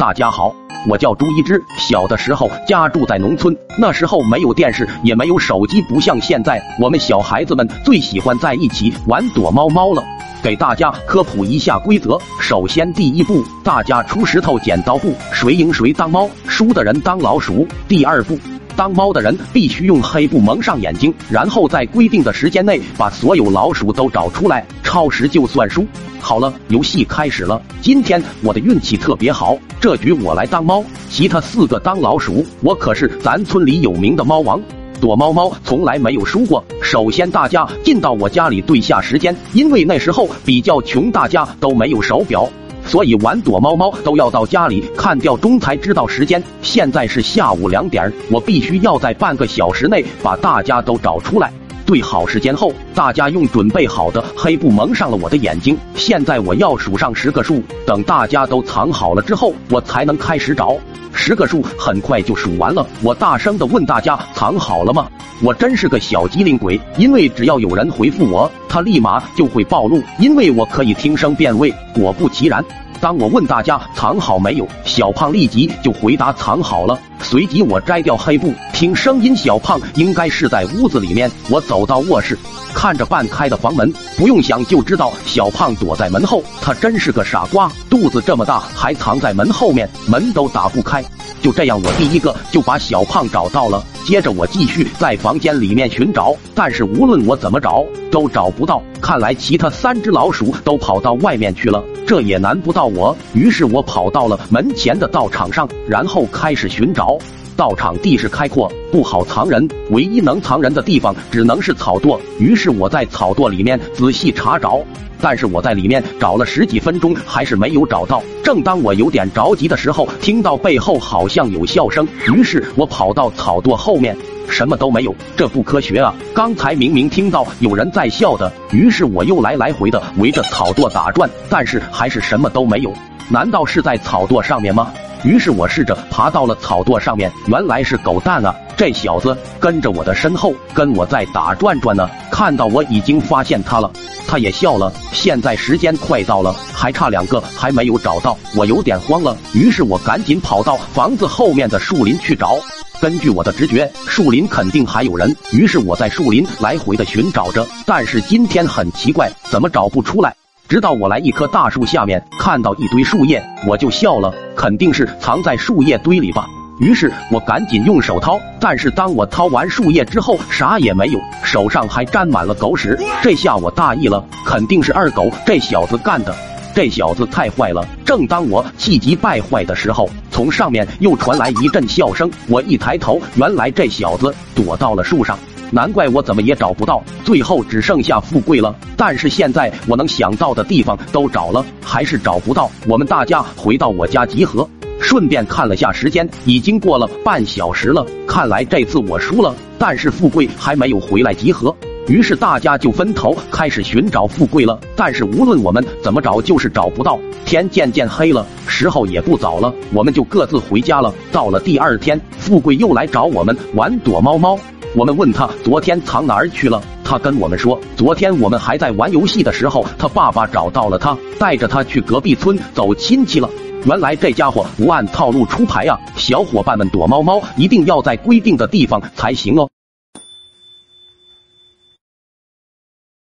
大家好，我叫朱一只。小的时候家住在农村，那时候没有电视，也没有手机，不像现在，我们小孩子们最喜欢在一起玩躲猫猫了。给大家科普一下规则：首先，第一步，大家出石头剪刀布，谁赢谁当猫，输的人当老鼠。第二步，当猫的人必须用黑布蒙上眼睛，然后在规定的时间内把所有老鼠都找出来，超时就算输。好了，游戏开始了。今天我的运气特别好，这局我来当猫，其他四个当老鼠。我可是咱村里有名的猫王，躲猫猫从来没有输过。首先，大家进到我家里对下时间，因为那时候比较穷，大家都没有手表，所以玩躲猫猫都要到家里看吊钟才知道时间。现在是下午两点，我必须要在半个小时内把大家都找出来。对好时间后，大家用准备好的黑布蒙上了我的眼睛。现在我要数上十个数，等大家都藏好了之后，我才能开始找。十个数很快就数完了，我大声的问大家藏好了吗？我真是个小机灵鬼，因为只要有人回复我，他立马就会暴露，因为我可以听声辨位。果不其然。当我问大家藏好没有，小胖立即就回答藏好了。随即我摘掉黑布，听声音，小胖应该是在屋子里面。我走到卧室，看着半开的房门，不用想就知道小胖躲在门后。他真是个傻瓜，肚子这么大还藏在门后面，门都打不开。就这样，我第一个就把小胖找到了。接着我继续在房间里面寻找，但是无论我怎么找都找不到。看来其他三只老鼠都跑到外面去了，这也难不到我。于是我跑到了门前的道场上，然后开始寻找。道场地势开阔，不好藏人，唯一能藏人的地方只能是草垛。于是我在草垛里面仔细查找。但是我在里面找了十几分钟，还是没有找到。正当我有点着急的时候，听到背后好像有笑声，于是我跑到草垛后面，什么都没有，这不科学啊！刚才明明听到有人在笑的，于是我又来来回的围着草垛打转，但是还是什么都没有。难道是在草垛上面吗？于是我试着爬到了草垛上面，原来是狗蛋啊！这小子跟着我的身后，跟我在打转转呢。看到我已经发现他了。他也笑了。现在时间快到了，还差两个还没有找到，我有点慌了。于是我赶紧跑到房子后面的树林去找。根据我的直觉，树林肯定还有人。于是我在树林来回的寻找着。但是今天很奇怪，怎么找不出来？直到我来一棵大树下面，看到一堆树叶，我就笑了。肯定是藏在树叶堆里吧。于是我赶紧用手掏，但是当我掏完树叶之后，啥也没有，手上还沾满了狗屎。这下我大意了，肯定是二狗这小子干的。这小子太坏了！正当我气急败坏的时候，从上面又传来一阵笑声。我一抬头，原来这小子躲到了树上。难怪我怎么也找不到，最后只剩下富贵了。但是现在我能想到的地方都找了，还是找不到。我们大家回到我家集合。顺便看了下时间，已经过了半小时了。看来这次我输了，但是富贵还没有回来集合。于是大家就分头开始寻找富贵了。但是无论我们怎么找，就是找不到。天渐渐黑了，时候也不早了，我们就各自回家了。到了第二天，富贵又来找我们玩躲猫猫。我们问他昨天藏哪儿去了，他跟我们说，昨天我们还在玩游戏的时候，他爸爸找到了他，带着他去隔壁村走亲戚了。原来这家伙不按套路出牌啊！小伙伴们躲猫猫一定要在规定的地方才行哦。